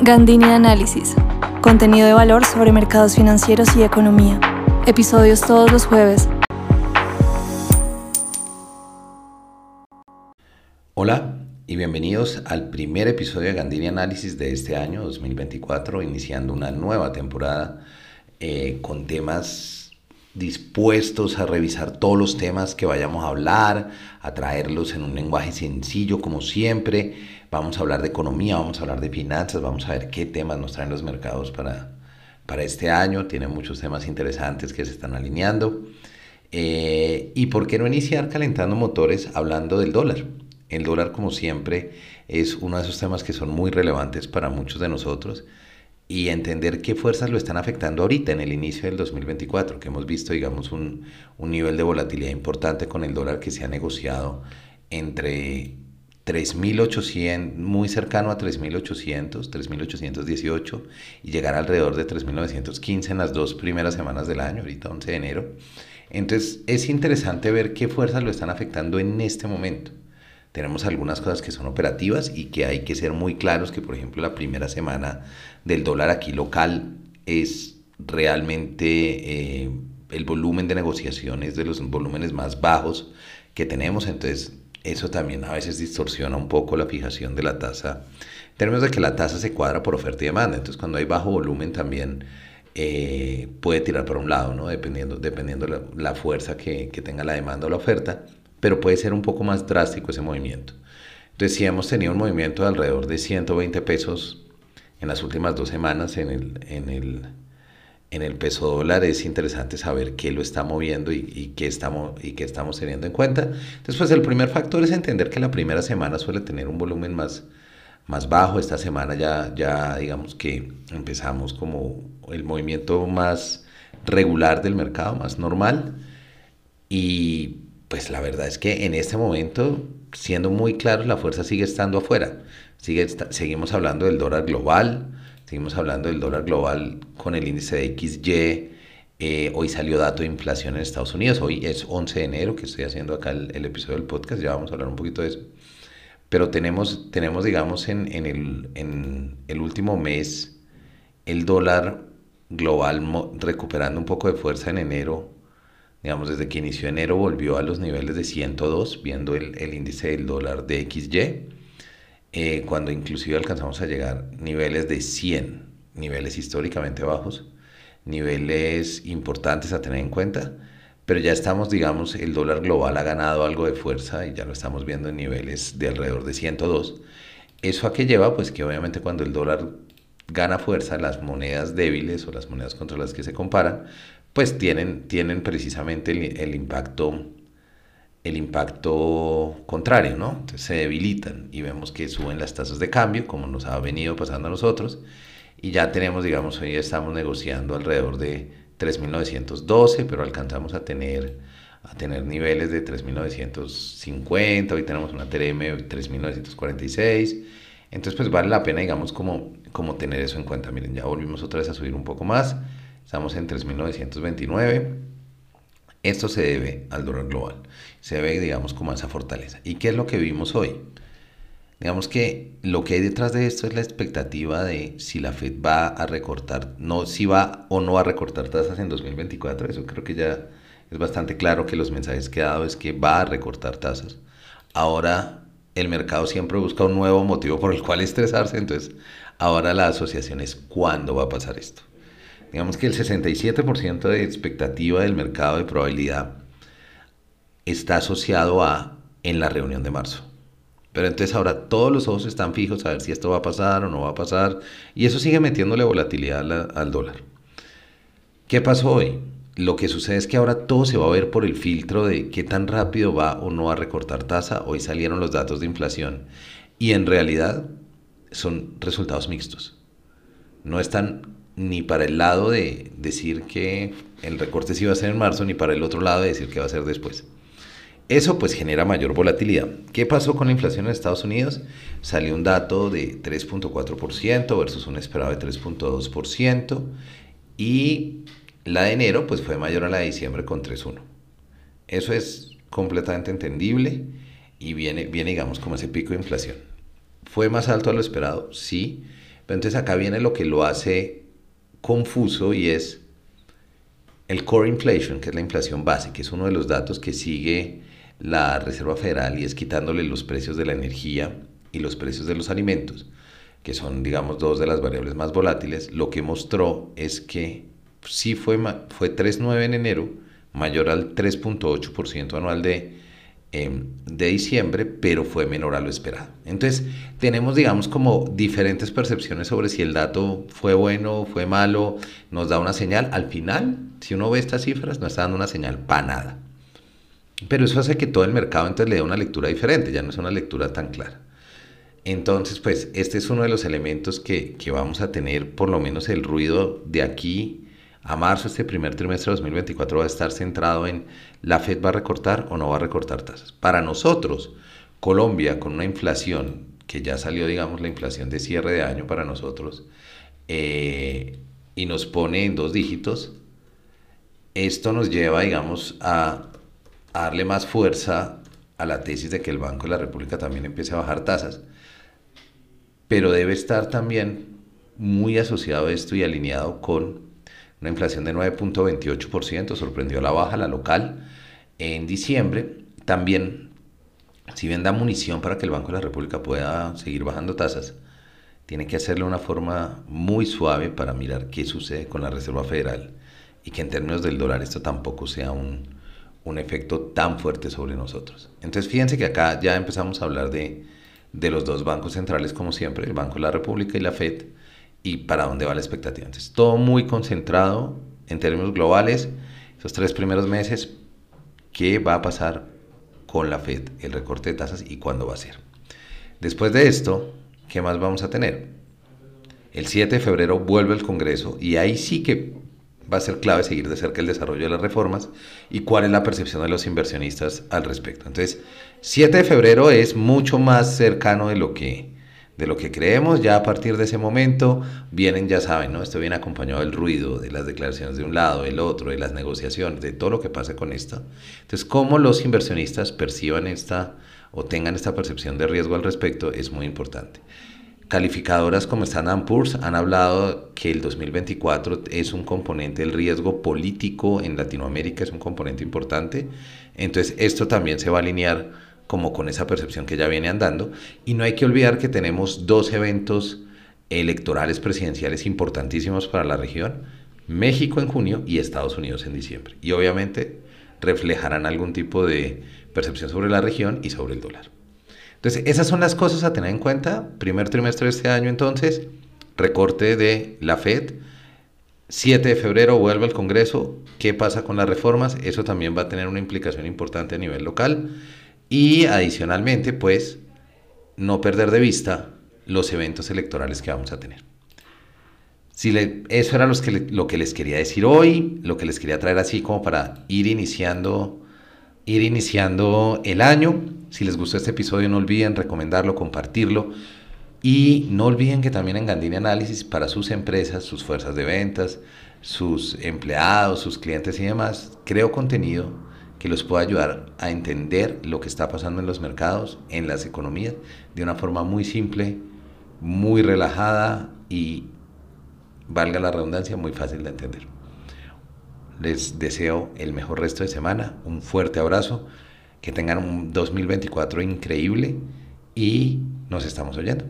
Gandini Análisis. Contenido de valor sobre mercados financieros y economía. Episodios todos los jueves. Hola y bienvenidos al primer episodio de Gandini Análisis de este año 2024, iniciando una nueva temporada eh, con temas dispuestos a revisar todos los temas que vayamos a hablar, a traerlos en un lenguaje sencillo como siempre Vamos a hablar de economía, vamos a hablar de finanzas, vamos a ver qué temas nos traen los mercados para, para este año. Tiene muchos temas interesantes que se están alineando. Eh, ¿Y por qué no iniciar calentando motores hablando del dólar? El dólar, como siempre, es uno de esos temas que son muy relevantes para muchos de nosotros y entender qué fuerzas lo están afectando ahorita en el inicio del 2024, que hemos visto, digamos, un, un nivel de volatilidad importante con el dólar que se ha negociado entre 3.800, muy cercano a 3.800, 3.818 y llegar alrededor de 3.915 en las dos primeras semanas del año, ahorita 11 de enero. Entonces es interesante ver qué fuerzas lo están afectando en este momento. Tenemos algunas cosas que son operativas y que hay que ser muy claros que por ejemplo la primera semana del dólar aquí local es realmente eh, el volumen de negociaciones de los volúmenes más bajos que tenemos. Entonces eso también a veces distorsiona un poco la fijación de la tasa, en términos de que la tasa se cuadra por oferta y demanda. Entonces, cuando hay bajo volumen también eh, puede tirar por un lado, ¿no? dependiendo, dependiendo la, la fuerza que, que, tenga la demanda o la oferta, pero puede ser un poco más drástico ese movimiento. Entonces, si hemos tenido un movimiento de alrededor de 120 pesos en las últimas dos semanas en el, en el en el peso dólar es interesante saber qué lo está moviendo y, qué, estamos, y qué estamos teniendo en cuenta. Después, el primer factor es entender que la primera semana suele tener un volumen más, más bajo. Esta semana ya, ya digamos que empezamos como el movimiento más regular del mercado, más normal. Y pues la verdad es que en este momento, siendo muy claros, la fuerza sigue estando afuera. Sigue, seguimos hablando del dólar global, Seguimos hablando del dólar global con el índice de XY. Eh, hoy salió dato de inflación en Estados Unidos. Hoy es 11 de enero que estoy haciendo acá el, episodio del podcast. Ya vamos a hablar un poquito de eso. Pero tenemos, tenemos digamos, en, en, el, en el último mes el dólar global recuperando un poco de fuerza en enero. Digamos, desde que inició enero volvió a los niveles de 102, viendo el, el índice del dólar de XY. Eh, cuando inclusive alcanzamos a llegar niveles de 100, niveles históricamente bajos, niveles importantes a tener en cuenta, pero ya estamos, digamos, el dólar global ha ganado algo de fuerza y ya lo estamos viendo en niveles de alrededor de 102. ¿Eso a qué lleva? Pues que obviamente cuando el dólar gana fuerza, las monedas débiles o las monedas contra las que se comparan, pues tienen, tienen precisamente el, impacto el impacto contrario, ¿no? Entonces se debilitan y vemos que suben las tasas de cambio, como nos ha venido pasando a nosotros, y ya tenemos, digamos, hoy estamos negociando alrededor de 3.912, pero alcanzamos a tener, a tener niveles de 3.950, hoy tenemos una TRM de 3.946, entonces pues vale la pena, digamos, como, como tener eso en cuenta. Miren, ya volvimos otra vez a subir un poco más, estamos en 3.929 esto se debe al dólar global, se debe, digamos, como a esa fortaleza. ¿Y qué es lo que vimos hoy? Digamos que lo que hay detrás de esto es la expectativa de si la Fed va a recortar, no si va o no va a recortar tasas en 2024. Eso creo que ya es bastante claro que los mensajes que ha dado es que va a recortar tasas. Ahora el mercado siempre busca un nuevo motivo por el cual estresarse, entonces ahora la asociación es cuándo va a pasar esto. Digamos que el 67% de expectativa del mercado de probabilidad está asociado a en la reunión de marzo. Pero entonces ahora todos los ojos están fijos a ver si esto va a pasar o no va a pasar. Y eso sigue metiéndole volatilidad al, dólar. ¿Qué pasó hoy? Lo que sucede es que ahora todo se va a ver por el filtro de qué tan rápido va o no a recortar tasa. Hoy salieron los datos de inflación. Y en realidad son resultados mixtos. No están ni para el lado de decir que el recorte sí va a ser en marzo, ni para el otro lado de decir que va a ser después. Eso pues genera mayor volatilidad. ¿Qué pasó con la inflación en Estados Unidos? Salió un dato de 3.4% versus un esperado de 3.2% y la de enero pues fue mayor a la de diciembre con 3.1. Eso es completamente entendible y viene, viene digamos como ese pico de inflación. ¿Fue más alto a lo esperado? Sí Pero entonces acá viene lo que lo hace confuso y es el core inflation, que es la inflación base, que es uno de los datos que sigue la Reserva Federal y es quitándole los precios de la energía y los precios de los alimentos, que son, digamos, dos de las variables más volátiles, lo que mostró es que sí fue, fue 3,9 en enero, mayor al 3.8% anual de, em, de diciembre, pero fue menor a lo esperado. Entonces, tenemos, digamos, como diferentes percepciones sobre si el dato fue bueno, fue malo, nos da una señal. Al final, si uno ve estas cifras, no está dando una señal para nada. Pero eso hace que todo el mercado entonces le dé una lectura diferente, ya no es una lectura tan clara. Entonces, pues este es uno de los elementos que, que vamos a tener, por lo menos el ruido de aquí a marzo, este primer trimestre de 2024 va a estar centrado en la Fed va a recortar o no va a recortar tasas. Para nosotros, Colombia, con una inflación que ya salió, digamos, la inflación de cierre de año para nosotros, eh, y nos pone en dos dígitos, esto nos lleva, digamos, a darle más fuerza a la tesis de que el Banco de la República también empiece a bajar tasas, pero debe estar también muy asociado a esto y alineado con una inflación de 9.28%, sorprendió la baja, la local, en diciembre. También, si bien da munición para que el Banco de la República pueda seguir bajando tasas, tiene que hacerlo de una forma muy suave para mirar qué sucede con la Reserva Federal y que en términos del dólar esto tampoco sea un, un efecto tan fuerte sobre nosotros. Entonces fíjense que acá ya empezamos a hablar de, de los dos bancos centrales como siempre, el Banco de la República y la Fed, y para dónde va la expectativa. Entonces todo muy concentrado en términos globales, esos tres primeros meses, qué va a pasar con la Fed, el recorte de tasas y cuándo va a ser. Después de esto, ¿qué más vamos a tener? El 7 de febrero vuelve el Congreso y ahí sí que va a ser clave seguir de cerca el desarrollo de las reformas y cuál es la percepción de los inversionistas al respecto. Entonces, 7 de febrero es mucho más cercano de lo que de lo que creemos, ya a partir de ese momento vienen, ya saben, ¿no? Esto viene acompañado del ruido, de las declaraciones de un lado, del otro, de las negociaciones, de todo lo que pasa con esto. Entonces, cómo los inversionistas perciban esta o tengan esta percepción de riesgo al respecto es muy importante. Calificadoras como Standard Poor's han hablado que el 2024 es un componente del riesgo político en Latinoamérica, es un componente importante. Entonces esto también se va a alinear como con esa percepción que ya viene andando. Y no hay que olvidar que tenemos dos eventos electorales presidenciales importantísimos para la región, México en junio y Estados Unidos en diciembre. Y obviamente reflejarán algún tipo de percepción sobre la región y sobre el dólar. Entonces, esas son las cosas a tener en cuenta. Primer trimestre de este año, entonces, recorte de la Fed. 7 de febrero vuelve al Congreso. ¿Qué pasa con las reformas? Eso también va a tener una implicación importante a nivel local. Y adicionalmente, pues, no perder de vista los eventos electorales que vamos a tener. Si eso era que lo que les quería decir hoy, lo que les quería traer así como para ir iniciando, ir iniciando el año. Si les gustó este episodio, no olviden recomendarlo, compartirlo. Y no olviden que también en Gandini Análisis, para sus empresas, sus fuerzas de ventas, sus empleados, sus clientes y demás, creo contenido que los pueda ayudar a entender lo que está pasando en los mercados, en las economías, de una forma muy simple, muy relajada y, valga la redundancia, muy fácil de entender. Les deseo el mejor resto de semana, un fuerte abrazo que tengan un 2024 increíble y nos estamos oyendo.